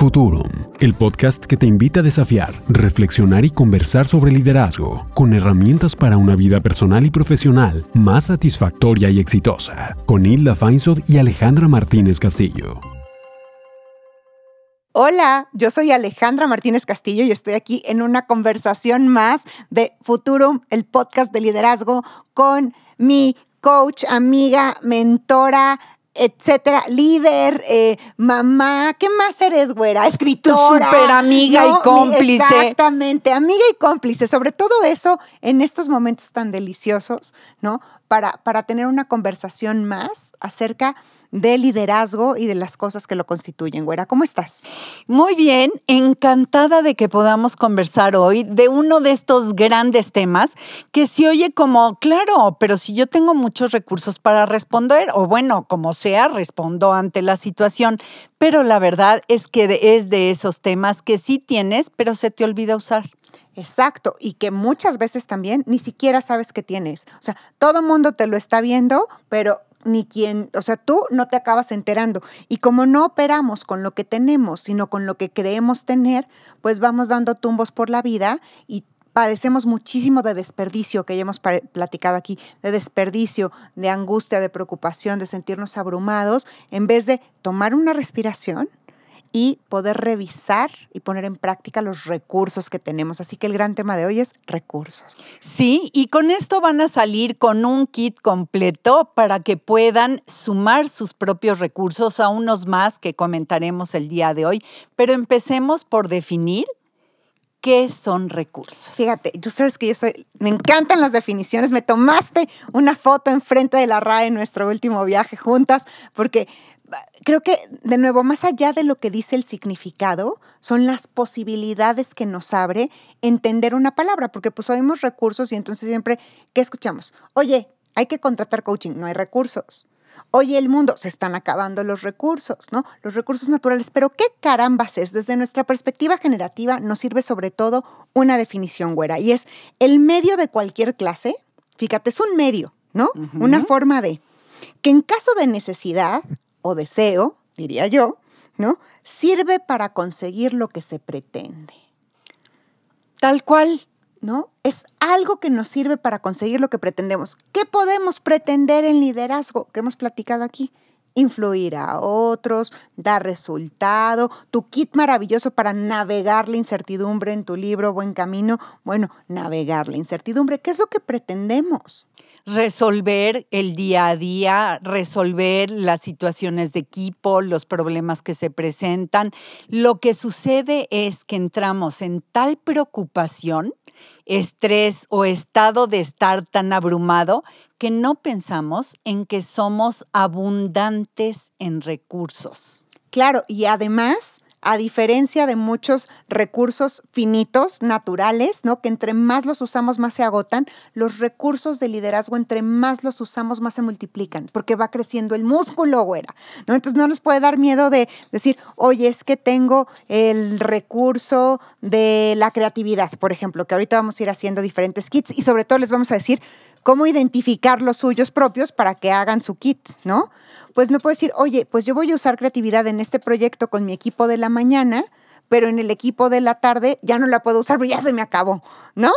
Futurum, el podcast que te invita a desafiar, reflexionar y conversar sobre liderazgo, con herramientas para una vida personal y profesional más satisfactoria y exitosa, con Hilda Feinsod y Alejandra Martínez Castillo. Hola, yo soy Alejandra Martínez Castillo y estoy aquí en una conversación más de Futurum, el podcast de liderazgo, con mi coach, amiga, mentora, etcétera, líder, eh, mamá, ¿qué más eres, güera? Escritora. Súper amiga y cómplice. Exactamente, amiga y cómplice. Sobre todo eso en estos momentos tan deliciosos, ¿no? Para, para tener una conversación más acerca de liderazgo y de las cosas que lo constituyen. Güera, ¿cómo estás? Muy bien, encantada de que podamos conversar hoy de uno de estos grandes temas que se oye como, claro, pero si yo tengo muchos recursos para responder, o bueno, como sea, respondo ante la situación, pero la verdad es que es de esos temas que sí tienes, pero se te olvida usar. Exacto, y que muchas veces también ni siquiera sabes que tienes. O sea, todo mundo te lo está viendo, pero ni quien, o sea, tú no te acabas enterando. Y como no operamos con lo que tenemos, sino con lo que creemos tener, pues vamos dando tumbos por la vida y padecemos muchísimo de desperdicio, que ya hemos platicado aquí, de desperdicio, de angustia, de preocupación, de sentirnos abrumados, en vez de tomar una respiración y poder revisar y poner en práctica los recursos que tenemos. Así que el gran tema de hoy es recursos. Sí, y con esto van a salir con un kit completo para que puedan sumar sus propios recursos a unos más que comentaremos el día de hoy. Pero empecemos por definir qué son recursos. Fíjate, tú sabes que yo soy, me encantan las definiciones. Me tomaste una foto enfrente de la RAE en nuestro último viaje juntas porque creo que, de nuevo, más allá de lo que dice el significado, son las posibilidades que nos abre entender una palabra, porque pues oímos recursos y entonces siempre, ¿qué escuchamos? Oye, hay que contratar coaching, no hay recursos. Oye, el mundo, se están acabando los recursos, ¿no? Los recursos naturales, pero ¿qué carambas es? Desde nuestra perspectiva generativa nos sirve sobre todo una definición, güera, y es el medio de cualquier clase, fíjate, es un medio, ¿no? Una forma de, que en caso de necesidad o deseo, diría yo, ¿no? Sirve para conseguir lo que se pretende. Tal cual, ¿no? Es algo que nos sirve para conseguir lo que pretendemos. ¿Qué podemos pretender en liderazgo que hemos platicado aquí? Influir a otros, dar resultado, tu kit maravilloso para navegar la incertidumbre en tu libro Buen Camino. Bueno, navegar la incertidumbre, ¿qué es lo que pretendemos? Resolver el día a día, resolver las situaciones de equipo, los problemas que se presentan. Lo que sucede es que entramos en tal preocupación, estrés o estado de estar tan abrumado que no pensamos en que somos abundantes en recursos. Claro, y además a diferencia de muchos recursos finitos, naturales, ¿no? Que entre más los usamos, más se agotan, los recursos de liderazgo, entre más los usamos, más se multiplican, porque va creciendo el músculo, güera. Entonces no nos puede dar miedo de decir, oye, es que tengo el recurso de la creatividad, por ejemplo, que ahorita vamos a ir haciendo diferentes kits y sobre todo les vamos a decir cómo identificar los suyos propios para que hagan su kit, ¿no? Pues no puedo decir, oye, pues yo voy a usar creatividad en este proyecto con mi equipo de la mañana, pero en el equipo de la tarde ya no la puedo usar, pero ya se me acabó, ¿no?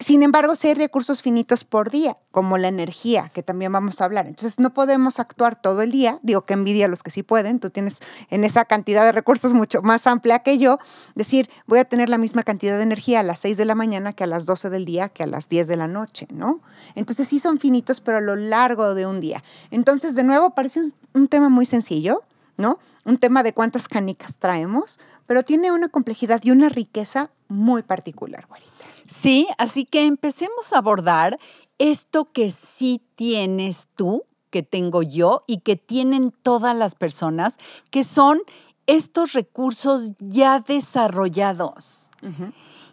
Sin embargo, si hay recursos finitos por día, como la energía, que también vamos a hablar. Entonces, no podemos actuar todo el día. Digo que envidia a los que sí pueden. Tú tienes en esa cantidad de recursos mucho más amplia que yo. Decir, voy a tener la misma cantidad de energía a las 6 de la mañana que a las 12 del día, que a las 10 de la noche, ¿no? Entonces, sí son finitos, pero a lo largo de un día. Entonces, de nuevo, parece un, tema muy sencillo, ¿no? Un tema de cuántas canicas traemos, pero tiene una complejidad y una riqueza muy particular, güerita. Sí, así que empecemos a abordar esto que sí tienes tú, que tengo yo y que tienen todas las personas, que son estos recursos ya desarrollados.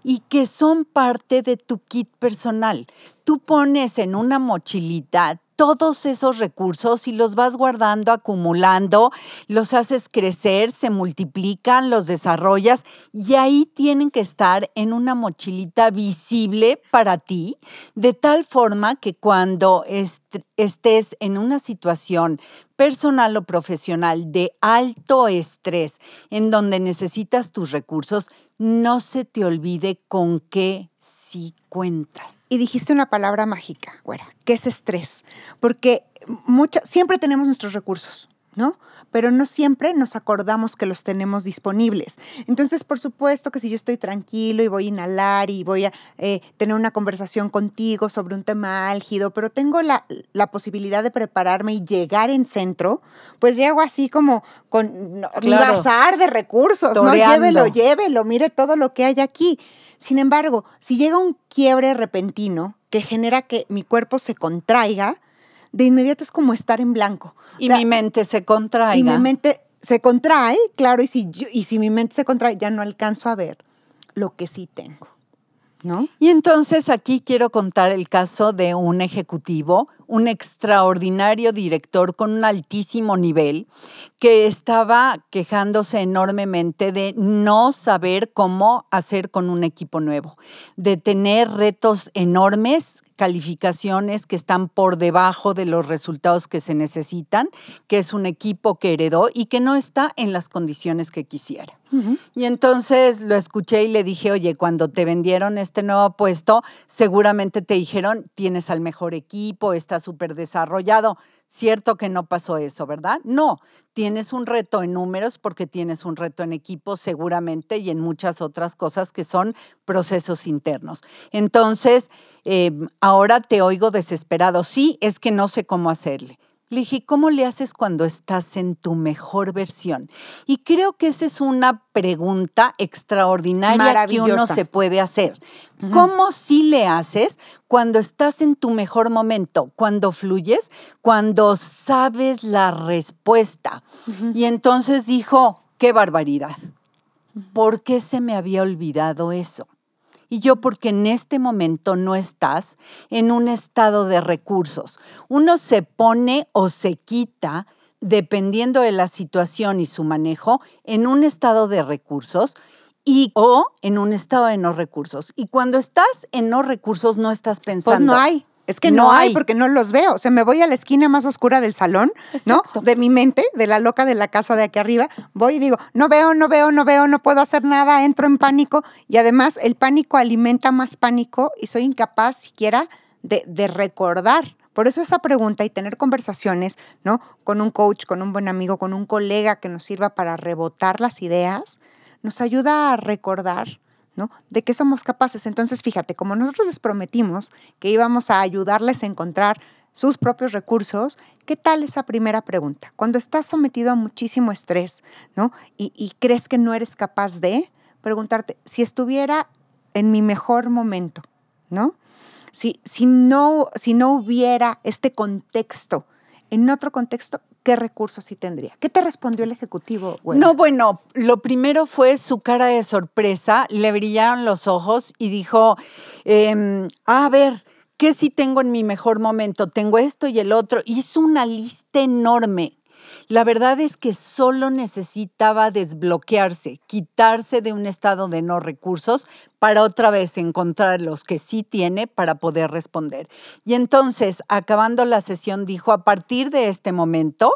y que son parte de tu kit personal. Tú pones en una mochilita todos esos recursos y los vas guardando, acumulando, los haces crecer, se multiplican, los desarrollas y ahí tienen que estar en una mochilita visible para ti, de tal forma que cuando estés en una situación personal o profesional de alto estrés, en donde necesitas tus recursos, no se te olvide con qué sí cuentas. Y dijiste una palabra mágica, güera, que es estrés, porque mucha, siempre tenemos nuestros recursos, ¿no? Pero no siempre nos acordamos que los tenemos disponibles. Entonces, por supuesto que si yo estoy tranquilo y voy a inhalar y voy a eh, tener una conversación contigo sobre un tema álgido, pero tengo la, la, posibilidad de prepararme y llegar en centro, pues llego así como con no, mi bazar de recursos, Toreando. ¿no? Llévelo, llévelo, mire todo lo que hay aquí. Sin embargo, si llega un quiebre repentino que genera que mi cuerpo se contraiga, de inmediato es como estar en blanco. Y o sea, mi mente se contrae. Y mi mente se contrae, claro, y si, yo, y si mi mente se contrae, ya no alcanzo a ver lo que sí tengo. Y entonces aquí quiero contar el caso de un ejecutivo, un extraordinario director con un altísimo nivel, que estaba quejándose enormemente de no saber cómo hacer con un equipo nuevo, de tener retos enormes calificaciones que están por debajo de los resultados que se necesitan, que es un equipo que heredó y que no está en las condiciones que quisiera. Uh -huh. Y entonces lo escuché y le dije, oye, cuando te vendieron este nuevo puesto, seguramente te dijeron, tienes al mejor equipo, está súper desarrollado. Cierto que no pasó eso, ¿verdad? No, tienes un reto en números porque tienes un reto en equipo seguramente y en muchas otras cosas que son procesos internos. Entonces, eh, ahora te oigo desesperado. Sí, es que no sé cómo hacerle. Le dije, ¿cómo le haces cuando estás en tu mejor versión? Y creo que esa es una pregunta extraordinaria que uno se puede hacer. Uh -huh. ¿Cómo sí le haces cuando estás en tu mejor momento, cuando fluyes, cuando sabes la respuesta? Uh -huh. Y entonces dijo, qué barbaridad. ¿Por qué se me había olvidado eso? Y yo porque en este momento no estás en un estado de recursos. Uno se pone o se quita, dependiendo de la situación y su manejo, en un estado de recursos y o en un estado de no recursos. Y cuando estás en no recursos no estás pensando. Pues no hay. Es que no, no hay, hay, porque no los veo. O sea, me voy a la esquina más oscura del salón, Exacto. ¿no? De mi mente, de la loca de la casa de aquí arriba. Voy y digo, no veo, no veo, no veo, no puedo hacer nada, entro en pánico. Y además, el pánico alimenta más pánico y soy incapaz siquiera de, de recordar. Por eso esa pregunta y tener conversaciones, ¿no? Con un coach, con un buen amigo, con un colega que nos sirva para rebotar las ideas, nos ayuda a recordar De qué somos capaces. Entonces, fíjate, como nosotros les prometimos que íbamos a ayudarles a encontrar sus propios recursos, ¿qué tal esa primera pregunta? Cuando estás sometido a muchísimo estrés, ¿no? Y, y crees que no eres capaz de preguntarte, si estuviera en mi mejor momento, ¿no? Si, si, no, si no hubiera este contexto, en otro contexto, ¿qué recursos sí tendría? ¿Qué te respondió el ejecutivo? No, bueno, lo primero fue su cara de sorpresa, le brillaron los ojos y dijo, eh, a ver, ¿qué sí tengo en mi mejor momento? Tengo esto y el otro. Hizo una lista enorme. La verdad es que solo necesitaba desbloquearse, quitarse de un estado de no recursos para otra vez encontrar los que sí tiene para poder responder. Y entonces, acabando la sesión, dijo, a partir de este momento,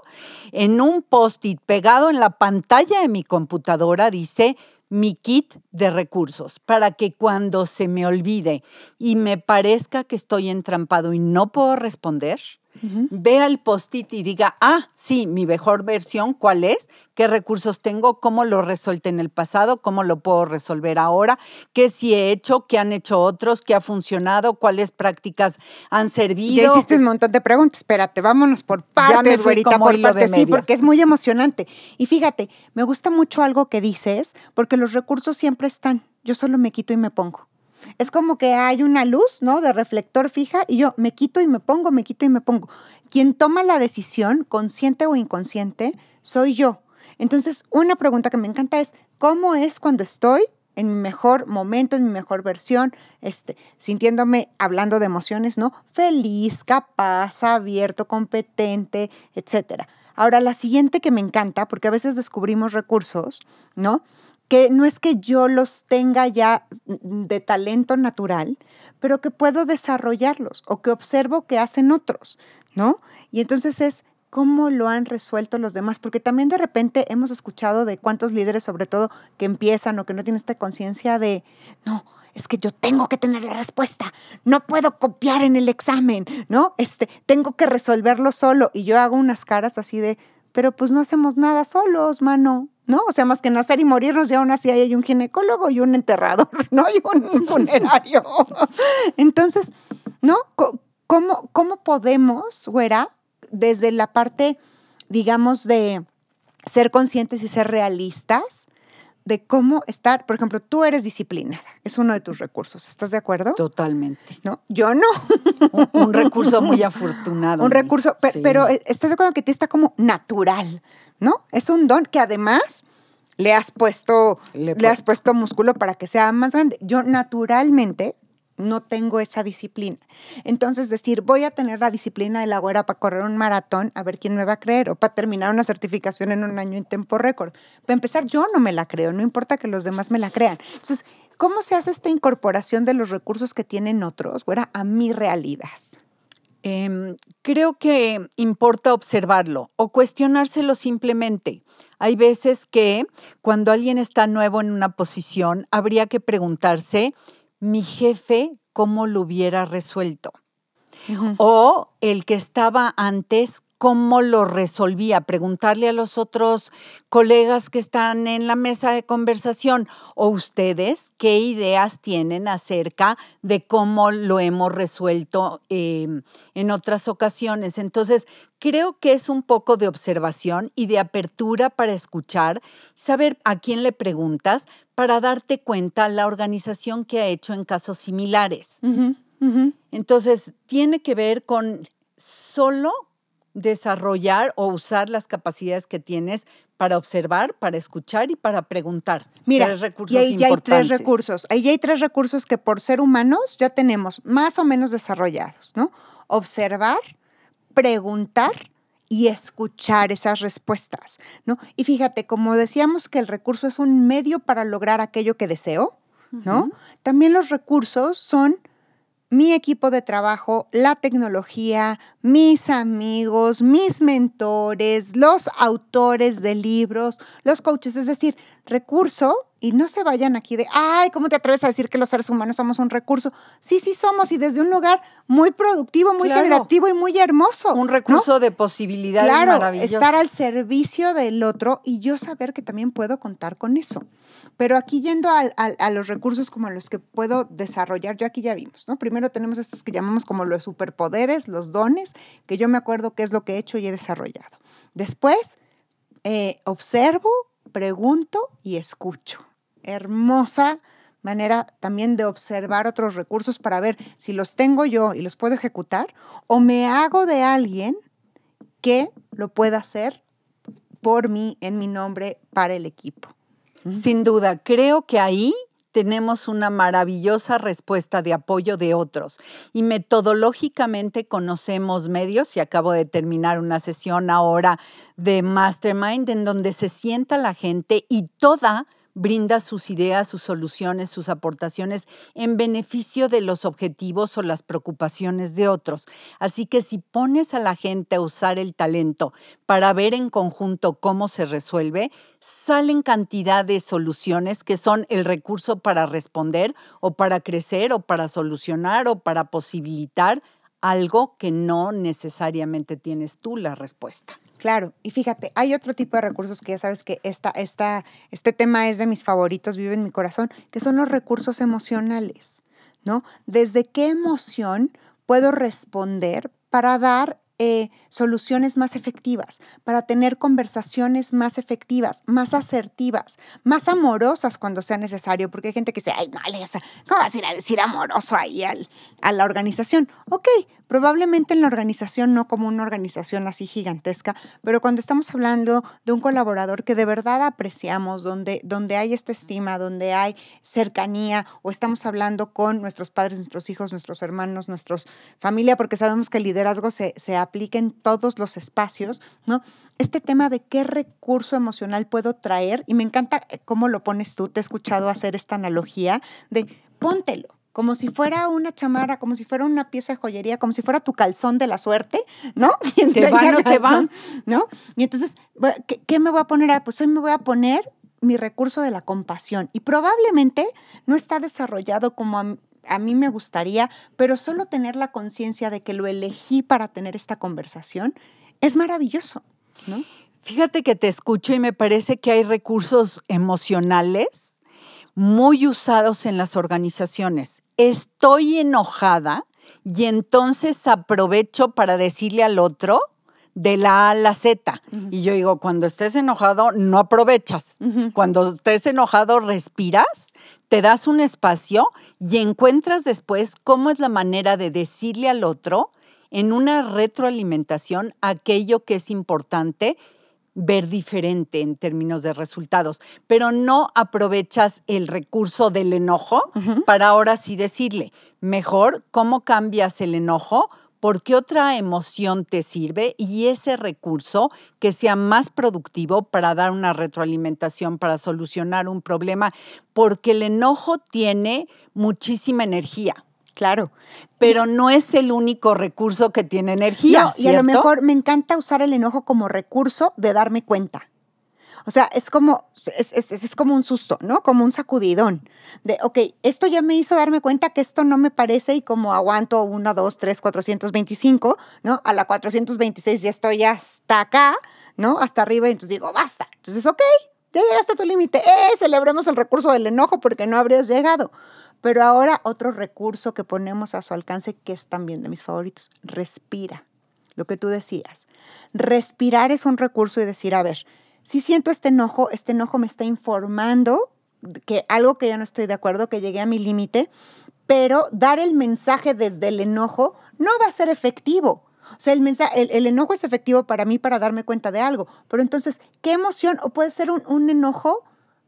en un post-it pegado en la pantalla de mi computadora, dice, mi kit de recursos para que cuando se me olvide y me parezca que estoy entrampado y no puedo responder, Uh -huh. Vea el post-it y diga, ah, sí, mi mejor versión, ¿cuál es? ¿Qué recursos tengo? ¿Cómo lo resuelto en el pasado? ¿Cómo lo puedo resolver ahora? ¿Qué sí he hecho? ¿Qué han hecho otros? ¿Qué ha funcionado? ¿Cuáles prácticas han servido? Ya hiciste un montón de preguntas. Espérate, vámonos por partes, güerita, por partes. Sí, porque es muy emocionante. Y fíjate, me gusta mucho algo que dices, porque los recursos siempre están. Yo solo me quito y me pongo. Es como que hay una luz, ¿no? De reflector fija y yo me quito y me pongo, me quito y me pongo. Quien toma la decisión, consciente o inconsciente, soy yo. Entonces, una pregunta que me encanta es, ¿cómo es cuando estoy en mi mejor momento, en mi mejor versión, este, sintiéndome, hablando de emociones, ¿no? Feliz, capaz, abierto, competente, etcétera. Ahora, la siguiente que me encanta, porque a veces descubrimos recursos, ¿no? Que no es que yo los tenga ya de talento natural, pero que puedo desarrollarlos o que observo que hacen otros, ¿no? Y entonces es cómo lo han resuelto los demás, porque también de repente hemos escuchado de cuántos líderes, sobre todo, que empiezan o que no tienen esta conciencia de, no, es que yo tengo que tener la respuesta, no puedo copiar en el examen, ¿no? Este, tengo que resolverlo solo y yo hago unas caras así de, pero pues no hacemos nada solos, mano, ¿no? O sea, más que nacer y morirnos, ya aún así hay un ginecólogo y un enterrador, ¿no? Y un funerario. Entonces, ¿no? ¿Cómo, cómo podemos, güera, desde la parte, digamos, de ser conscientes y ser realistas, de cómo estar, por ejemplo, tú eres disciplinada, es uno de tus recursos, ¿estás de acuerdo? Totalmente. ¿No? Yo no. Un, recurso muy afortunado. Un recurso, pero eh, estás de acuerdo que te está como natural, ¿no? Es un don que además le has puesto, le, le has puesto músculo para que sea más grande. Yo naturalmente no tengo esa disciplina. Entonces, decir, voy a tener la disciplina de la güera para correr un maratón, a ver quién me va a creer, o para terminar una certificación en un año en tiempo récord. Para empezar, yo no me la creo, no importa que los demás me la crean. Entonces, ¿cómo se hace esta incorporación de los recursos que tienen otros, güera, a mi realidad? Em, creo que importa observarlo o cuestionárselo simplemente. Hay veces que cuando alguien está nuevo en una posición, habría que preguntarse, mi jefe cómo lo hubiera resuelto. O el que estaba antes, cómo lo resolvía, preguntarle a los otros colegas que están en la mesa de conversación o ustedes qué ideas tienen acerca de cómo lo hemos resuelto em, en otras ocasiones. Entonces, creo que es un poco de observación y de apertura para escuchar, saber a quién le preguntas para darte cuenta la organización que ha hecho en casos similares. Entonces, tiene que ver con solo desarrollar o usar las capacidades que tienes para observar, para escuchar y para preguntar. Mira, recursos y ahí ya hay tres recursos. Ahí ya hay tres recursos que por ser humanos ya tenemos más o menos desarrollados, ¿no? Observar, preguntar y escuchar esas respuestas, ¿no? Y fíjate, como decíamos que el recurso es un medio para lograr aquello que deseo, ¿no? También los recursos son mi equipo de trabajo, la tecnología, mis amigos, mis mentores, los autores de libros, los coaches, es decir, recurso y no se vayan aquí de, ay, ¿cómo te atreves a decir que los seres humanos somos un recurso? Sí, sí somos y desde un lugar muy productivo, muy generativo y muy hermoso. Un recurso de posibilidades claro, Estar al servicio del otro y yo saber que también puedo contar con eso. Pero aquí yendo a, los recursos como los que puedo desarrollar, yo aquí ya vimos, ¿no? Primero tenemos estos que llamamos como los superpoderes, los dones, que yo me acuerdo qué es lo que he hecho y he desarrollado. Después, eh, observo, pregunto y escucho hermosa manera también de observar otros recursos para ver si los tengo yo y los puedo ejecutar o me hago de alguien que lo pueda hacer por mí, en mi nombre, para el equipo. Sin duda, creo que ahí tenemos una maravillosa respuesta de apoyo de otros. Y metodológicamente conocemos medios y acabo de terminar una sesión ahora de Mastermind en donde se sienta la gente y toda brinda sus ideas, sus soluciones, sus aportaciones en beneficio de los objetivos o las preocupaciones de otros. Así que si pones a la gente a usar el talento para ver en conjunto cómo se resuelve, salen cantidad de soluciones que son el recurso para responder o para crecer o para solucionar o para posibilitar algo que no necesariamente tienes tú la respuesta. Claro, y fíjate, hay otro tipo de recursos que ya sabes que esta, esta, este tema es de mis favoritos, vive en mi corazón, que son los recursos emocionales, ¿no? ¿Desde qué emoción puedo responder para dar eh, soluciones más efectivas, para tener conversaciones más efectivas, más asertivas, más amorosas cuando sea necesario, porque hay gente que dice, ay, no, o ¿cómo vas a ir a decir amoroso ahí al, a la organización? Ok, probablemente en la organización no como una organización así gigantesca, pero cuando estamos hablando de un colaborador que de verdad apreciamos, donde, donde hay esta estima, donde hay cercanía, o estamos hablando con nuestros padres, nuestros hijos, nuestros hermanos, nuestros familia, porque sabemos que el liderazgo se, se aplique en todos los espacios, ¿no? Este tema de qué recurso emocional puedo traer, y me encanta eh, cómo lo pones tú, te he escuchado hacer esta analogía de póntelo, como si fuera una chamarra, como si fuera una pieza de joyería, como si fuera tu calzón de la suerte, ¿no? Te va, no te va. ¿No? Y entonces, ¿qué, ¿qué, me voy a poner? Ah, pues hoy me voy a poner mi recurso de la compasión. Y probablemente no está desarrollado como a, mí me gustaría, pero solo tener la conciencia de que lo elegí para tener esta conversación es maravilloso, ¿no? Fíjate que te escucho y me parece que hay recursos emocionales muy usados en las organizaciones. Estoy enojada y entonces aprovecho para decirle al otro de la A a la Z. Y yo digo, cuando estés enojado, no aprovechas. Cuando estés enojado, respiras, te das un espacio y encuentras después cómo es la manera de decirle al otro en una retroalimentación aquello que es importante ver diferente en términos de resultados, pero no aprovechas el recurso del enojo para ahora sí decirle, mejor, ¿cómo cambias el enojo? ¿Por qué otra emoción te sirve? Y ese recurso que sea más productivo para dar una retroalimentación, para solucionar un problema, porque el enojo tiene muchísima energía. Claro. Pero no es el único recurso que tiene energía. y a lo mejor me encanta usar el enojo como recurso de darme cuenta. O sea, es como, es, es, como un susto, ¿no? Como un sacudidón. De, ok, esto ya me hizo darme cuenta que esto no me parece y como aguanto 1, 2, 3, 425, ¿no? A la 426 ya estoy hasta acá, ¿no? Hasta arriba y entonces digo, basta. Entonces, ok, ya llegaste a tu límite. ¡Eh! Celebremos el recurso del enojo porque no habrías llegado. Pero ahora otro recurso que ponemos a su alcance, que es también de mis favoritos, respira. Lo que tú decías. Respirar es un recurso y decir, a ver, si siento este enojo, este enojo me está informando que algo que yo no estoy de acuerdo, que llegué a mi límite, pero dar el mensaje desde el enojo no va a ser efectivo. O sea, el, mensaje, el, enojo es efectivo para mí para darme cuenta de algo, pero entonces, ¿qué emoción? O puede ser un, enojo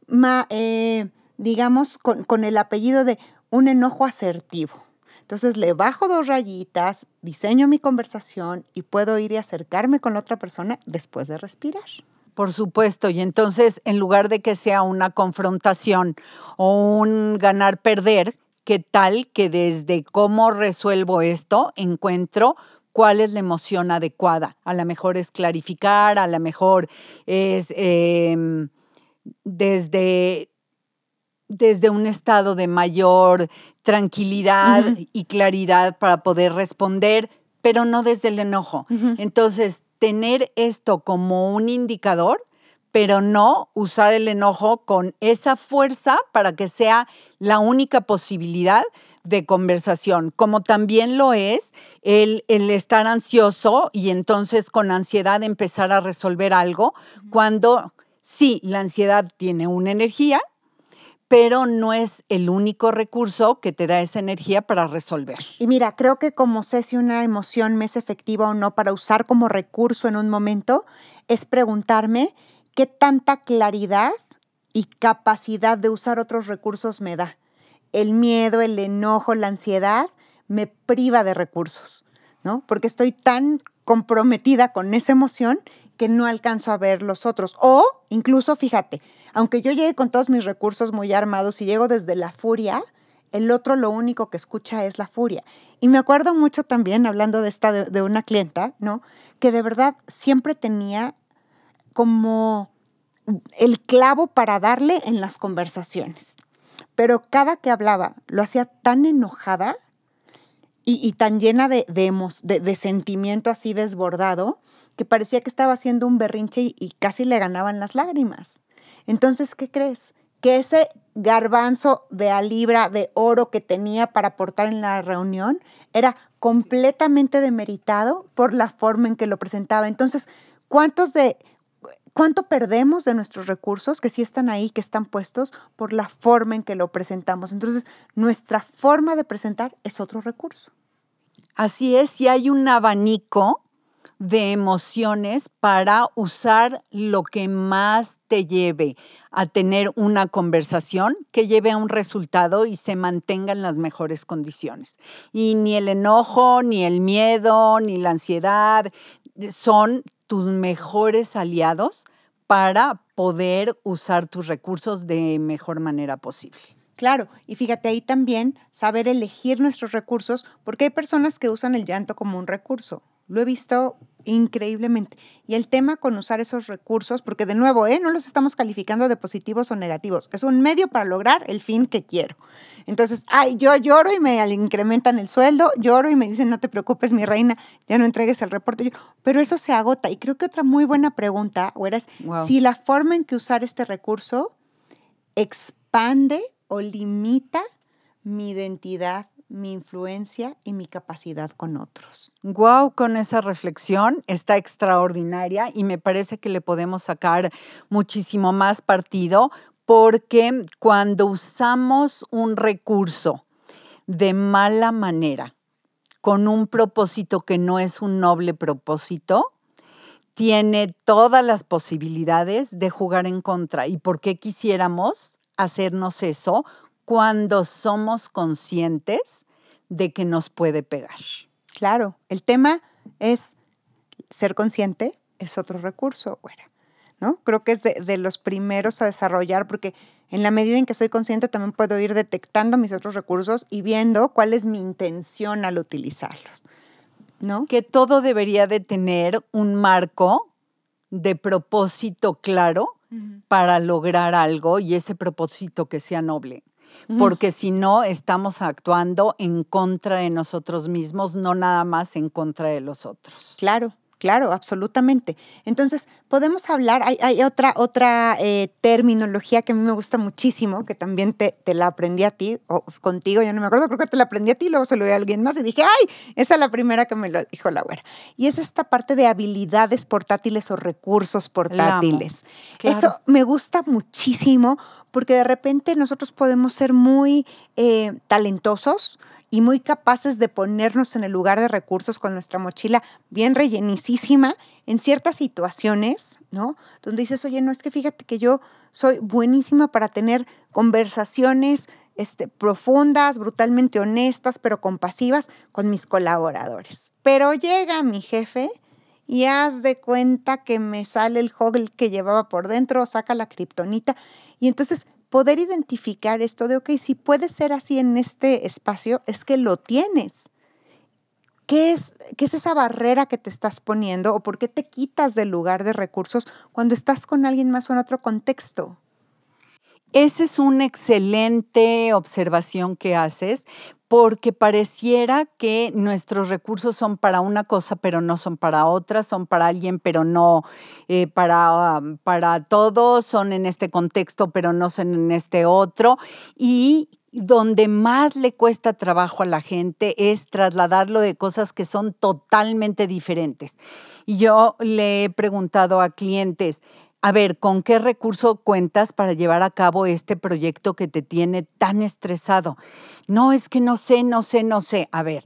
más... Eh, digamos, con, el apellido de un enojo asertivo. Entonces le bajo dos rayitas, diseño mi conversación y puedo ir y acercarme con la otra persona después de respirar. Por supuesto, y entonces en lugar de que sea una confrontación o un ganar-perder, ¿qué tal que desde cómo resuelvo esto encuentro cuál es la emoción adecuada? A lo mejor es clarificar, a lo mejor es em, desde desde un estado de mayor tranquilidad y claridad para poder responder, pero no desde el enojo. Entonces, tener esto como un indicador, pero no usar el enojo con esa fuerza para que sea la única posibilidad de conversación, como también lo es el, el, estar ansioso y entonces con ansiedad empezar a resolver algo, cuando sí, la ansiedad tiene una energía, pero no es el único recurso que te da esa energía para resolver. Y mira, creo que como sé si una emoción me es efectiva o no para usar como recurso en un momento, es preguntarme qué tanta claridad y capacidad de usar otros recursos me da. El miedo, el enojo, la ansiedad me priva de recursos, ¿no? Porque estoy tan comprometida con esa emoción que no alcanzo a ver los otros. O incluso, fíjate, aunque yo llegue con todos mis recursos muy armados y llego desde la furia, el otro lo único que escucha es la furia. Y me acuerdo mucho también, hablando de esta, de, una clienta, ¿no? Que de verdad siempre tenía como el clavo para darle en las conversaciones. Pero cada que hablaba lo hacía tan enojada y, tan llena de, de, de, sentimiento así desbordado que parecía que estaba haciendo un berrinche y casi le ganaban las lágrimas. Entonces, ¿qué crees? Que ese garbanzo de a libra de oro que tenía para aportar en la reunión era completamente demeritado por la forma en que lo presentaba. Entonces, ¿cuántos de cuánto perdemos de nuestros recursos que sí están ahí, que están puestos por la forma en que lo presentamos? Entonces, nuestra forma de presentar es otro recurso. Así es, si hay un abanico de emociones para usar lo que más te lleve a tener una conversación que lleve a un resultado y se mantenga en las mejores condiciones. Y ni el enojo, ni el miedo, ni la ansiedad son tus mejores aliados para poder usar tus recursos de mejor manera posible. Claro, y fíjate ahí también saber elegir nuestros recursos, porque hay personas que usan el llanto como un recurso. Lo he visto increíblemente. Y el tema con usar esos recursos, porque de nuevo, ¿eh? no los estamos calificando de positivos o negativos, es un medio para lograr el fin que quiero. Entonces, ay, yo lloro y me incrementan el sueldo, lloro y me dicen, no te preocupes, mi reina, ya no entregues el reporte. Pero eso se agota. Y creo que otra muy buena pregunta, o es si la forma en que usar este recurso expande o limita mi identidad mi influencia y mi capacidad con otros. Wow, con esa reflexión está extraordinaria y me parece que le podemos sacar muchísimo más partido porque cuando usamos un recurso de mala manera, con un propósito que no es un noble propósito, tiene todas las posibilidades de jugar en contra. ¿Y por qué quisiéramos hacernos eso cuando somos conscientes de que nos puede pegar. Claro, el tema es ser consciente, es otro recurso, güera, ¿no? Creo que es de, los primeros a desarrollar, porque en la medida en que soy consciente también puedo ir detectando mis otros recursos y viendo cuál es mi intención al utilizarlos, ¿no? Que todo debería de tener un marco de propósito claro para lograr algo y ese propósito que sea noble porque si no estamos actuando en contra de nosotros mismos, no nada más en contra de los otros. Claro. Claro, absolutamente. Entonces, podemos hablar, hay, otra, otra eh, terminología que a mí me gusta muchísimo, que también te, la aprendí a ti, o contigo, yo no me acuerdo, creo que te la aprendí a ti, luego se lo di a alguien más y dije, ay, esa es la primera que me lo dijo la güera. Y es esta parte de habilidades portátiles o recursos portátiles. Eso me gusta muchísimo porque de repente nosotros podemos ser muy eh, talentosos, y muy capaces de ponernos en el lugar de recursos con nuestra mochila bien rellenicísima en ciertas situaciones, ¿no? Donde dices, oye, no es que fíjate que yo soy buenísima para tener conversaciones este, profundas, brutalmente honestas, pero compasivas con mis colaboradores. Pero llega mi jefe y haz de cuenta que me sale el hoggle que llevaba por dentro, saca la kriptonita y entonces poder identificar esto de, ok, si puede ser así en este espacio, es que lo tienes. ¿Qué es, ¿Qué es esa barrera que te estás poniendo o por qué te quitas del lugar de recursos cuando estás con alguien más o en otro contexto? Esa es una excelente observación que haces porque pareciera que nuestros recursos son para una cosa, pero no son para otra, son para alguien, pero no eh, para, para todos, son en este contexto, pero no son en este otro. Y donde más le cuesta trabajo a la gente es trasladarlo de cosas que son totalmente diferentes. Y yo le he preguntado a clientes, a ver, ¿con qué recurso cuentas para llevar a cabo este proyecto que te tiene tan estresado? No, es que no sé, no sé, no sé. A ver,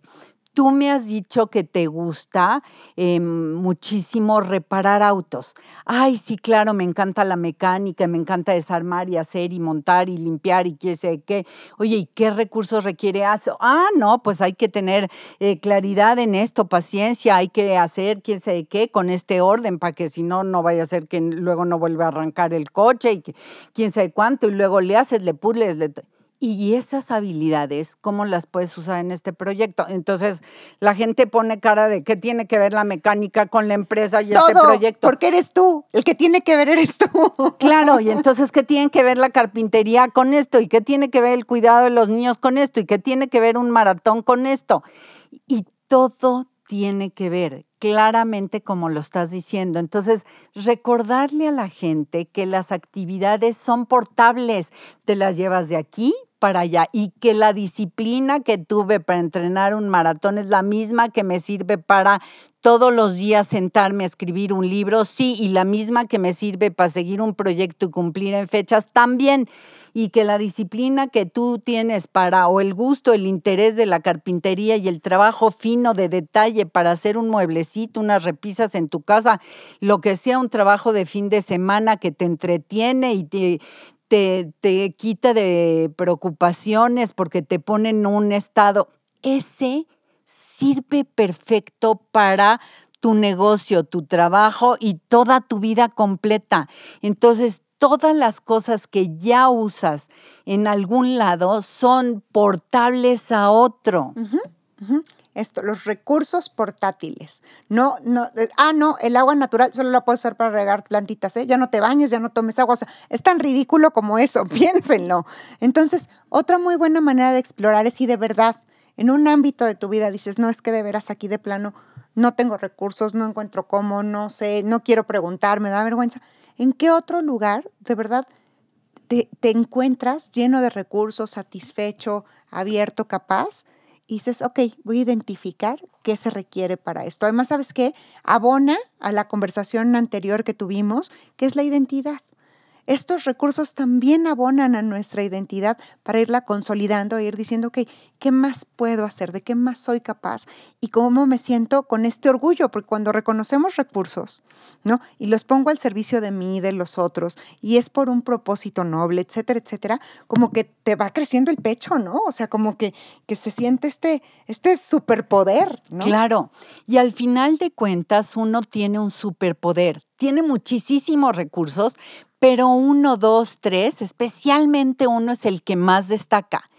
Tú me has dicho que te gusta em, muchísimo reparar autos. Ay, sí, claro, me encanta la mecánica, me encanta desarmar y hacer y montar y limpiar y qué sé qué. Oye, ¿y qué recursos requiere eso? Ah, no, pues hay que tener eh, claridad en esto, paciencia, hay que hacer quién sé qué con este orden para que si no, no vaya a ser que luego no vuelva a arrancar el coche y que, quién sabe cuánto y luego le haces, le pules, le y esas habilidades, ¿cómo las puedes usar en este proyecto? Entonces, la gente pone cara de qué tiene que ver la mecánica con la empresa y este proyecto. Porque eres tú, el que tiene que ver eres tú. Claro, y entonces, ¿qué tiene que ver la carpintería con esto? ¿Y qué tiene que ver el cuidado de los niños con esto? ¿Y qué tiene que ver un maratón con esto? Y todo tiene que ver claramente como lo estás diciendo. Entonces, recordarle a la gente que las actividades son portables, te las llevas de aquí para allá y que la disciplina que tuve para entrenar un maratón es la misma que me sirve para todos los días sentarme a escribir un libro, sí, y la misma que me sirve para seguir un proyecto y cumplir en fechas también y que la disciplina que tú tienes para, o el gusto, el interés de la carpintería y el trabajo fino de detalle para hacer un mueblecito, unas repisas en tu casa, lo que sea un trabajo de fin de semana que te entretiene y te, te, te quita de preocupaciones porque te pone en un estado, ese sirve perfecto para tu negocio, tu trabajo y toda tu vida completa. Entonces, todas las cosas que ya usas en algún lado son portables a otro. Esto, los recursos portátiles. No, no, ah, no, el agua natural solo la puedes usar para regar plantitas, ¿eh? Ya no te bañes, ya no tomes agua. O sea, es tan ridículo como eso, piénsenlo. Entonces, otra muy buena manera de explorar es si de verdad en un ámbito de tu vida dices, no, es que de veras aquí de plano no tengo recursos, no encuentro cómo, no sé, no quiero preguntar, me da vergüenza. ¿En qué otro lugar de verdad te, te encuentras lleno de recursos, satisfecho, abierto, capaz? Y dices, ok, voy a identificar qué se requiere para esto. Además, ¿sabes qué? Abona a la conversación anterior que tuvimos, que es la identidad. Estos recursos también abonan a nuestra identidad para irla consolidando e ir diciendo, ok, ¿qué más puedo hacer? ¿De qué más soy capaz? Y cómo me siento con este orgullo, porque cuando reconocemos recursos, ¿no? Y los pongo al servicio de mí, de los otros, y es por un propósito noble, etcétera, etcétera, como que te va creciendo el pecho, ¿no? O sea, como que, que se siente este, este superpoder, ¿no? Claro. Y al final de cuentas, uno tiene un superpoder, tiene muchísimos recursos, pero uno, dos, tres, especialmente uno es el que más destaca.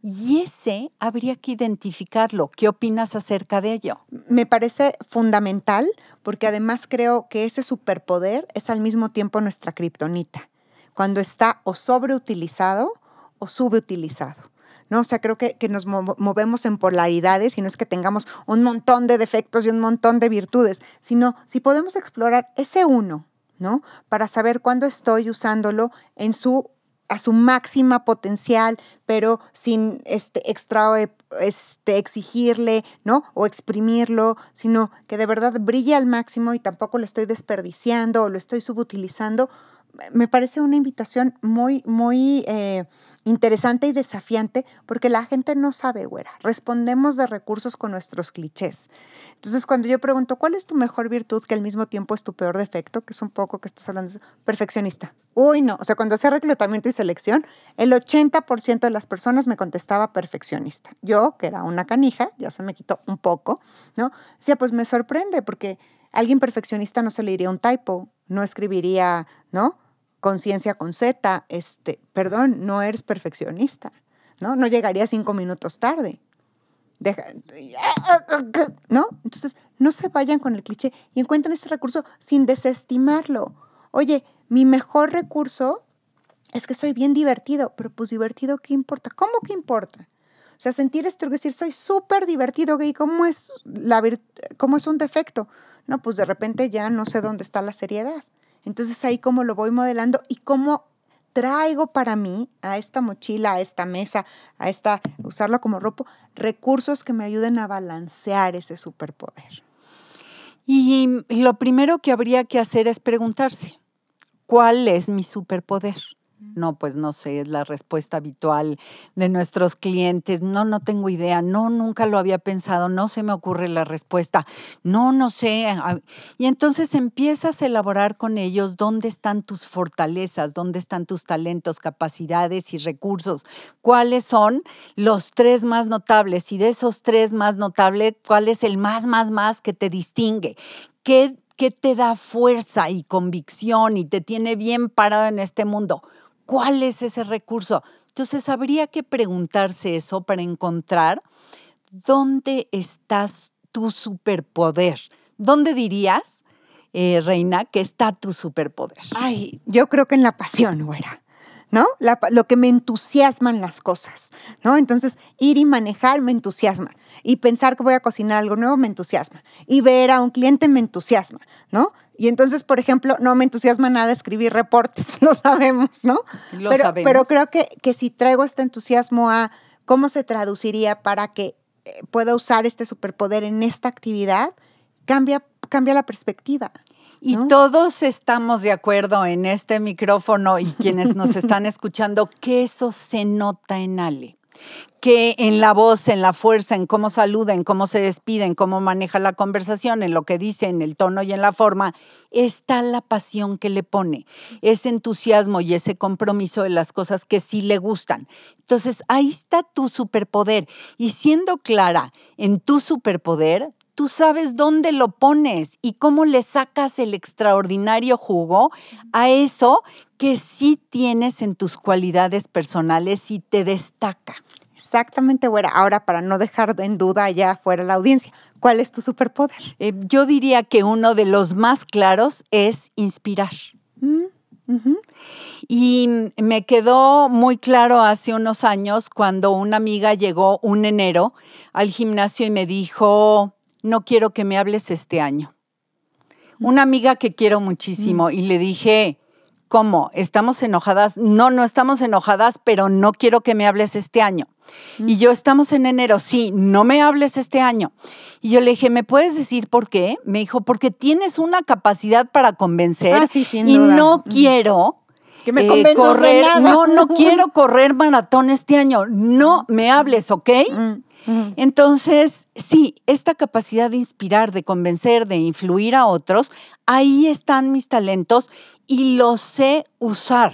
Y ese habría que identificarlo. ¿Qué opinas acerca de ello? Me parece fundamental porque además creo que ese superpoder es al mismo tiempo nuestra kriptonita, cuando está o sobreutilizado o subutilizado. ¿no? O sea, creo que, que nos movemos en polaridades y no es que tengamos un montón de defectos y un montón de virtudes, sino si podemos explorar ese uno ¿no? Para saber cuándo estoy usándolo en su a su máxima potencial, pero sin este, extra, este, exigirle, ¿no? O exprimirlo, sino que de verdad brille al máximo y tampoco lo estoy desperdiciando o lo estoy subutilizando. Me parece una invitación muy, muy eh, interesante y desafiante porque la gente no sabe, güera. Respondemos de recursos con nuestros clichés. Entonces, cuando yo pregunto, ¿cuál es tu mejor virtud que al mismo tiempo es tu peor defecto? Que es un poco que estás hablando, perfeccionista. Uy, no. O sea, cuando hacía reclutamiento y selección, el 80% de las personas me contestaba perfeccionista. Yo, que era una canija, ya se me quitó un poco, ¿no? Decía, pues me sorprende porque alguien perfeccionista no se le iría un typo, no escribiría, ¿no? Conciencia con Z, este, perdón, no eres perfeccionista, ¿no? No llegaría cinco minutos tarde. ¿no? Entonces, no se vayan con el cliché y encuentren este recurso sin desestimarlo. Oye, mi mejor recurso es que soy bien divertido, pero pues divertido, ¿qué importa? ¿Cómo que importa? O sea, sentir esto y decir, soy súper divertido, ¿y cómo es, la cómo es un defecto? No, pues de repente ya no sé dónde está la seriedad. Entonces ahí cómo lo voy modelando y cómo traigo para mí a esta mochila, a esta mesa, a esta, usarla como ropa, recursos que me ayuden a balancear ese superpoder. Y lo primero que habría que hacer es preguntarse, ¿cuál es mi superpoder? No, pues no sé, es la respuesta habitual de nuestros clientes. No, no tengo idea. No, nunca lo había pensado. No se me ocurre la respuesta. No, no sé. Y entonces empiezas a elaborar con ellos dónde están tus fortalezas, dónde están tus talentos, capacidades y recursos. ¿Cuáles son los tres más notables? Y de esos tres más notables, ¿cuál es el más, más, más que te distingue? ¿Qué, qué te da fuerza y convicción y te tiene bien parado en este mundo? ¿Cuál es ese recurso? Entonces habría que preguntarse eso para encontrar dónde estás tu superpoder. ¿Dónde dirías, eh, Reina, que está tu superpoder? Ay, yo creo que en la pasión, güera. ¿no? lo que me entusiasman las cosas, ¿no? Entonces, ir y manejar me entusiasma. Y pensar que voy a cocinar algo nuevo me entusiasma. Y ver a un cliente me entusiasma, ¿no? Y entonces, por ejemplo, no me entusiasma nada escribir reportes, lo sabemos, ¿no? Lo pero, sabemos. pero creo que, que si traigo este entusiasmo a cómo se traduciría para que eh, pueda usar este superpoder en esta actividad, cambia, cambia la perspectiva. Y todos estamos de acuerdo en este micrófono y quienes nos están escuchando que eso se nota en Ale que en la voz, en la fuerza, en cómo saluda, en cómo se despide, en cómo maneja la conversación, en lo que dice, en el tono y en la forma, está la pasión que le pone, ese entusiasmo y ese compromiso de las cosas que sí le gustan. Entonces, ahí está tu superpoder. Y siendo clara en tu superpoder, tú sabes dónde lo pones y cómo le sacas el extraordinario jugo a eso que sí tienes en tus cualidades personales y te destaca. Exactamente, güera. Ahora, para no dejar en duda allá afuera la audiencia, ¿cuál es tu superpoder? Eh, yo diría que uno de los más claros es inspirar. Mm. Y me quedó muy claro hace unos años cuando una amiga llegó un enero al gimnasio y me dijo, no quiero que me hables este año. Una amiga que quiero muchísimo y le dije, ¿cómo? ¿Estamos enojadas? No, no estamos enojadas, pero no quiero que me hables este año. Y yo estamos en enero, sí, no me hables este año. Y yo le dije, ¿me puedes decir por qué? Me dijo, porque tienes una capacidad para convencer Ah, sí, sin y duda. no Mm. quiero Que me eh, de correr, nada. no, no quiero correr maratón este año. No me hables, ¿ok? Mm, mm. Entonces, sí, esta capacidad de inspirar, de convencer, de influir a otros, ahí están mis talentos y los sé usar.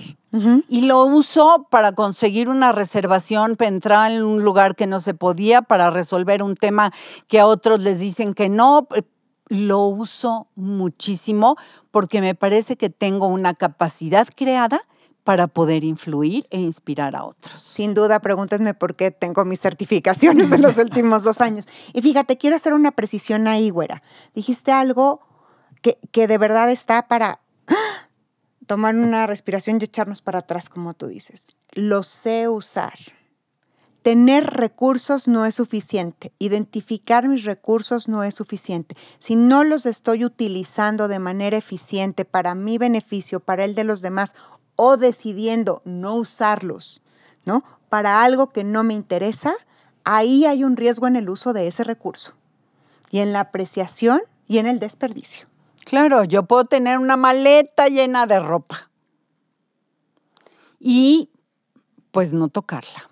Y lo uso para conseguir una reservación, para entrar en un lugar que no se podía, para resolver un tema que a otros les dicen que no. Eh, Lo uso muchísimo porque me parece que tengo una capacidad creada para poder influir e inspirar a otros. Sin duda, pregúntenme por qué tengo mis certificaciones de los últimos dos años. Y fíjate, quiero hacer una precisión ahí, güera. Dijiste algo que, que de verdad está para tomar una respiración y echarnos para atrás, como tú dices. Lo sé usar. Tener recursos no es suficiente. Identificar mis recursos no es suficiente. Si no los estoy utilizando de manera eficiente para mi beneficio, para el de los demás, o decidiendo no usarlos, ¿no? Para algo que no me interesa, ahí hay un riesgo en el uso de ese recurso. Y en la apreciación y en el desperdicio. Claro, yo puedo tener una maleta llena de ropa y pues no tocarla.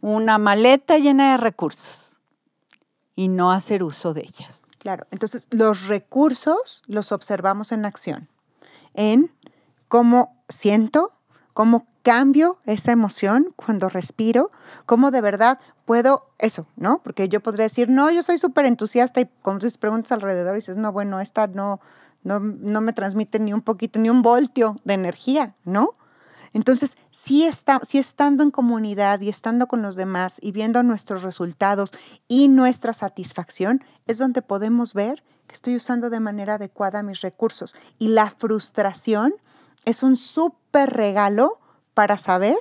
Una maleta llena de recursos y no hacer uso de ellas. Claro, entonces los recursos los observamos en acción, en cómo siento, cómo cambio esa emoción cuando respiro, cómo de verdad puedo eso, ¿no? Porque yo podría decir, no, yo soy súper entusiasta y cuando tú preguntas alrededor dices, no, bueno, esta no, no, no me transmite ni un poquito, ni un voltio de energía, ¿no? Entonces, sí, está, sí estando en comunidad y estando con los demás y viendo nuestros resultados y nuestra satisfacción, es donde podemos ver que estoy usando de manera adecuada mis recursos. Y la frustración es un súper regalo para saber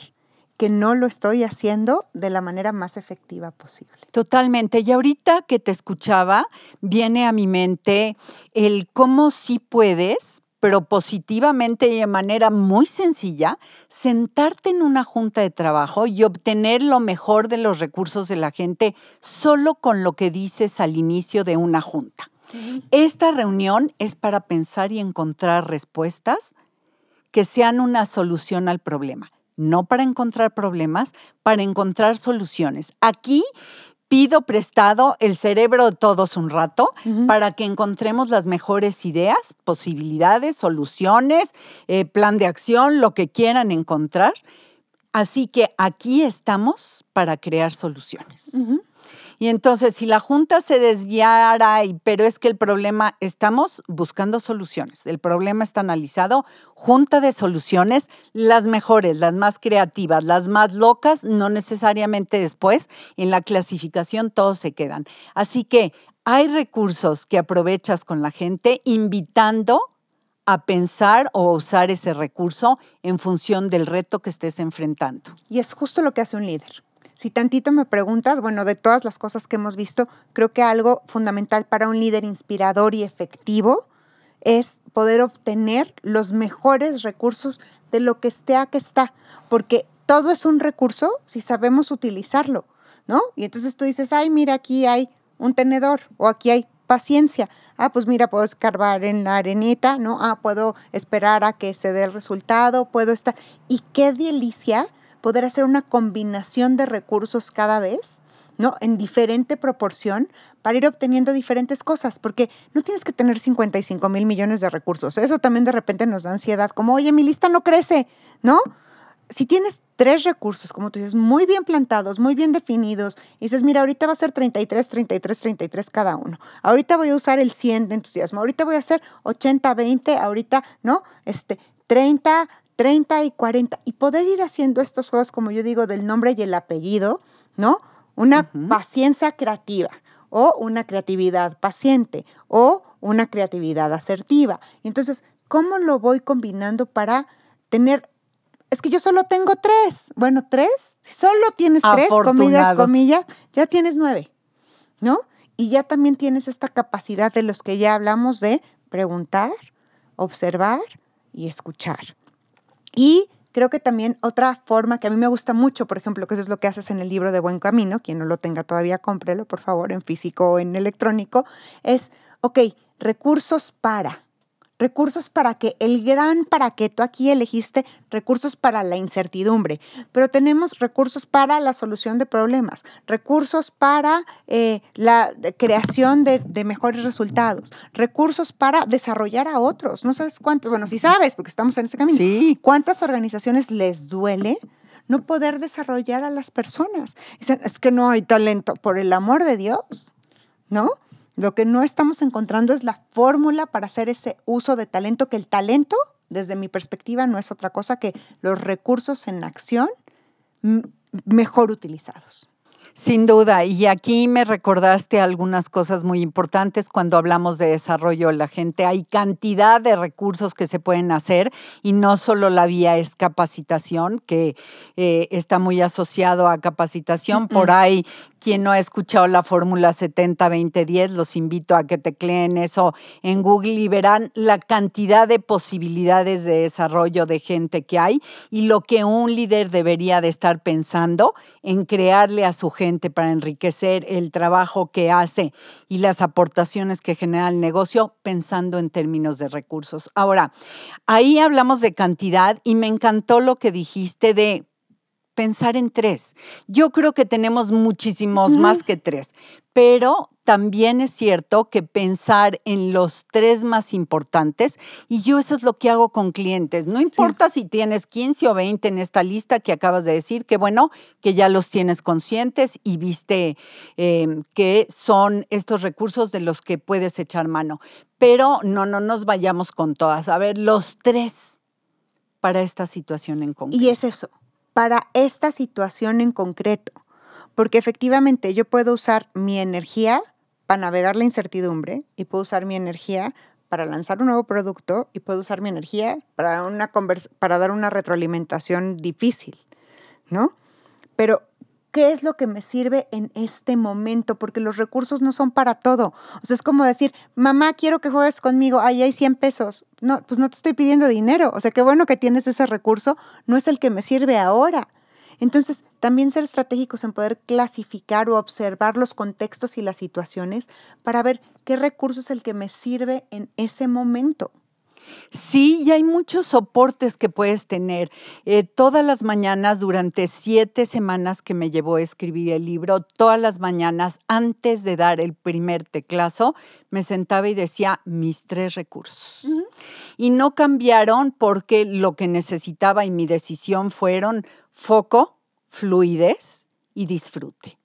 que no lo estoy haciendo de la manera más efectiva posible. Totalmente. Y ahorita que te escuchaba, viene a mi mente el cómo sí puedes, pero positivamente y de manera muy sencilla, sentarte en una junta de trabajo y obtener lo mejor de los recursos de la gente solo con lo que dices al inicio de una junta. Esta reunión es para pensar y encontrar respuestas que sean una solución al problema. No para encontrar problemas, para encontrar soluciones. Aquí pido prestado el cerebro de todos un rato para que encontremos las mejores ideas, posibilidades, soluciones, eh, plan de acción, lo que quieran encontrar. Así que aquí estamos para crear soluciones. Y entonces, si la Junta se desviara, y, pero es que el problema, estamos buscando soluciones. El problema está analizado, Junta de soluciones, las mejores, las más creativas, las más locas, no necesariamente después, en la clasificación todos se quedan. Así que hay recursos que aprovechas con la gente invitando a pensar o usar ese recurso en función del reto que estés enfrentando. Y es justo lo que hace un líder. Si tantito me preguntas, bueno, de todas las cosas que hemos visto, creo que algo fundamental para un líder inspirador y efectivo es poder obtener los mejores recursos de lo que esté a que está, porque todo es un recurso si sabemos utilizarlo, ¿no? Y entonces tú dices, ay, mira, aquí hay un tenedor o aquí hay paciencia. Ah, pues mira, puedo escarbar en la arenita, ¿no? Ah, puedo esperar a que se dé el resultado, puedo estar. Y qué delicia poder hacer una combinación de recursos cada vez, ¿no? En diferente proporción para ir obteniendo diferentes cosas, porque no tienes que tener 55 mil millones de recursos. Eso también de repente nos da ansiedad, como, oye, mi lista no crece, ¿no? si tienes tres recursos, como tú dices, muy bien plantados, muy bien definidos, y dices, mira, ahorita va a ser 33, 33, 33 cada uno. Ahorita voy a usar el 100 de entusiasmo. Ahorita voy a hacer 80, 20, ahorita, ¿no? Este, 30, 30 y 40. Y poder ir haciendo estos juegos, como yo digo, del nombre y el apellido, ¿no? Una paciencia creativa o una creatividad paciente o una creatividad asertiva. Entonces, ¿cómo lo voy combinando para tener es que yo solo tengo tres. Bueno, tres. Si solo tienes tres, comillas, comillas, ya tienes nueve, ¿no? Y ya también tienes esta capacidad de los que ya hablamos de preguntar, observar y escuchar. Y creo que también otra forma que a mí me gusta mucho, por ejemplo, que eso es lo que haces en el libro de Buen Camino, quien no lo tenga todavía, cómprelo, por favor, en físico o en electrónico, es, ok, recursos para recursos para que el gran para que tú aquí elegiste recursos para la incertidumbre, pero tenemos recursos para la solución de problemas, recursos para eh, la creación de, de, mejores resultados, recursos para desarrollar a otros. No sabes cuántos, bueno, sí sabes, porque estamos en ese camino. Sí. ¿Cuántas organizaciones les duele? no poder desarrollar a las personas. Dicen, es que no hay talento, por el amor de Dios, ¿no? Lo que no estamos encontrando es la fórmula para hacer ese uso de talento, que el talento, desde mi perspectiva, no es otra cosa que los recursos en acción mejor utilizados. Sin duda, y aquí me recordaste algunas cosas muy importantes cuando hablamos de desarrollo de la gente. Hay cantidad de recursos que se pueden hacer y no solo la vía es capacitación, que eh, está muy asociado a capacitación. Por ahí quien no ha escuchado la fórmula 70-20-10, los invito a que tecleen eso en Google y verán la cantidad de posibilidades de desarrollo de gente que hay y lo que un líder debería de estar pensando en crearle a su gente para enriquecer el trabajo que hace y las aportaciones que genera el negocio pensando en términos de recursos. Ahora, ahí hablamos de cantidad y me encantó lo que dijiste de pensar en tres. Yo creo que tenemos muchísimos más que tres, pero también es cierto que pensar en los tres más importantes, y yo eso es lo que hago con clientes, no importa si tienes 15 o 20 en esta lista que acabas de decir, que bueno, que ya los tienes conscientes y viste em, que son estos recursos de los que puedes echar mano, pero no, no nos vayamos con todas. A ver, los tres para esta situación en concreto. Y es eso, para esta situación en concreto. Porque efectivamente yo puedo usar mi energía para navegar la incertidumbre y puedo usar mi energía para lanzar un nuevo producto y puedo usar mi energía para, una para dar una retroalimentación difícil, ¿no? Pero ¿qué es lo que me sirve en este momento? Porque los recursos no son para todo. O sea, es como decir, mamá, quiero que juegues conmigo, ahí hay 100 pesos. No, pues no te estoy pidiendo dinero. O sea, qué bueno que tienes ese recurso, no es el que me sirve ahora. Entonces, también ser estratégicos en poder clasificar o observar los contextos y las situaciones para ver qué recurso es el que me sirve en ese momento. Sí, y hay muchos soportes que puedes tener. Eh, todas las mañanas, durante siete semanas que me llevó a escribir el libro, todas las mañanas, antes de dar el primer teclazo, me sentaba y decía mis tres recursos. Y no cambiaron porque lo que necesitaba y mi decisión fueron foco, fluidez y disfrute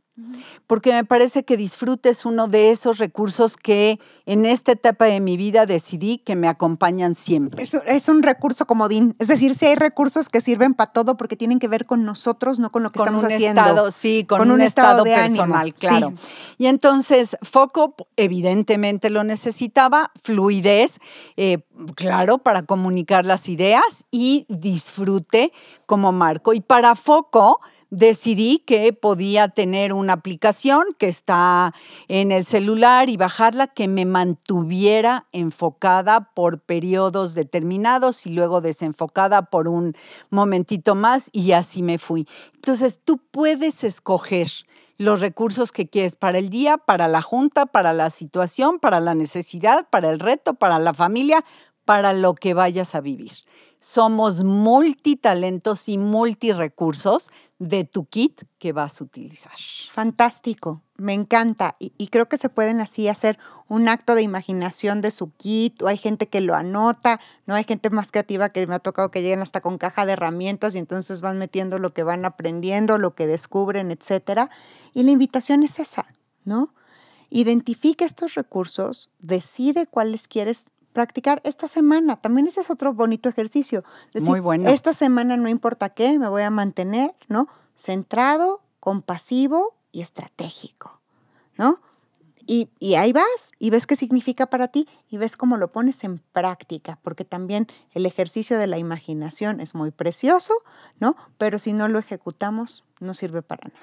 porque me parece que disfrute es uno de esos recursos que en esta etapa de mi vida decidí que me acompañan siempre. Es, un recurso comodín, es decir, si hay recursos que sirven para todo porque tienen que ver con nosotros, no con lo que estamos un haciendo. Estado, sí, con, un, estado, personal, claro. Y entonces, foco, evidentemente lo necesitaba, fluidez, eh, claro, para comunicar las ideas y disfrute como marco. Y para foco, decidí que podía tener una aplicación que está en el celular y bajarla que me mantuviera enfocada por periodos determinados y luego desenfocada por un momentito más y así me fui. Entonces tú puedes escoger los recursos que quieres para el día, para la junta, para la situación, para la necesidad, para el reto, para la familia, para lo que vayas a vivir. Somos multitalentos y multirecursos de tu kit que vas a utilizar. Fantástico, me encanta. Y, creo que se pueden así hacer un acto de imaginación de su kit, o hay gente que lo anota, ¿no? Hay gente más creativa que me ha tocado que lleguen hasta con caja de herramientas y entonces van metiendo lo que van aprendiendo, lo que descubren, etcétera. Y la invitación es esa, ¿no? Identifica estos recursos, decide cuáles quieres practicar esta semana. También ese es otro bonito ejercicio. Muy bueno. Esta semana no importa qué, me voy a mantener, ¿no? Centrado, compasivo y estratégico, ¿no? Y, ahí vas y ves qué significa para ti y ves cómo lo pones en práctica, porque también el ejercicio de la imaginación es muy precioso, ¿no? Pero si no lo ejecutamos, no sirve para nada.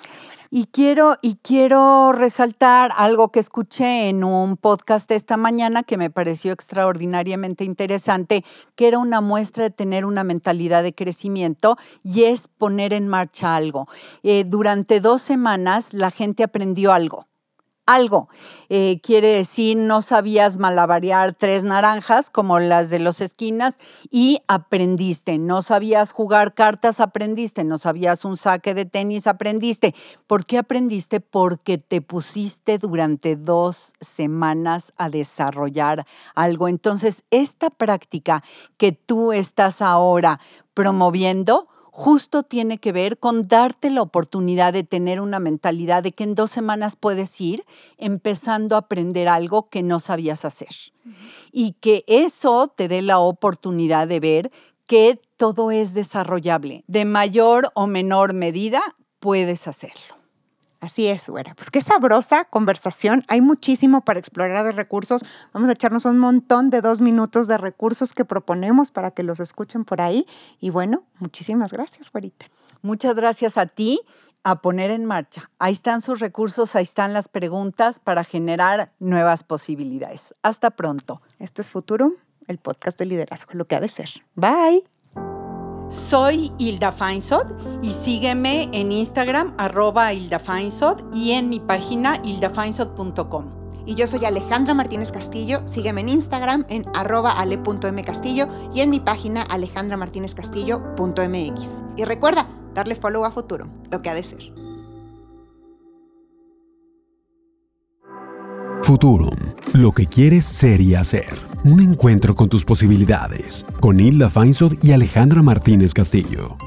Y quiero, y quiero resaltar algo que escuché en un podcast esta mañana que me pareció extraordinariamente interesante, que era una muestra de tener una mentalidad de crecimiento y es poner en marcha algo. Eh, durante dos semanas la gente aprendió algo algo. Eh, quiere decir, no sabías malabarear tres naranjas como las de los esquinas y aprendiste. No sabías jugar cartas, aprendiste. No sabías un saque de tenis, aprendiste. ¿Por qué aprendiste? Porque te pusiste durante dos semanas a desarrollar algo. Entonces, esta práctica que tú estás ahora promoviendo, justo tiene que ver con darte la oportunidad de tener una mentalidad de que en dos semanas puedes ir empezando a aprender algo que no sabías hacer. Y que eso te dé la oportunidad de ver que todo es desarrollable. De mayor o menor medida puedes hacerlo. Así es, güera. Pues qué sabrosa conversación. Hay muchísimo para explorar de recursos. Vamos a echarnos un montón de dos minutos de recursos que proponemos para que los escuchen por ahí. Y bueno, muchísimas gracias, güerita. Muchas gracias a ti a poner en marcha. Ahí están sus recursos, ahí están las preguntas para generar nuevas posibilidades. Hasta pronto. Esto es Futuro, el podcast de liderazgo, lo que ha de ser. Bye. Soy Hilda Feinsod y sígueme en Instagram arroba Hilda Feinsod y en mi página hildafeinsod.com. Y yo soy Alejandra Martínez Castillo. Sígueme en Instagram en arroba ale.mcastillo y en mi página alejandramartinezcastillo.mx. Y recuerda, darle follow a Futuro, lo que ha de ser. Futurum, lo que quieres ser y hacer. Un encuentro con tus posibilidades, con Hilda Feinsod y Alejandra Martínez Castillo.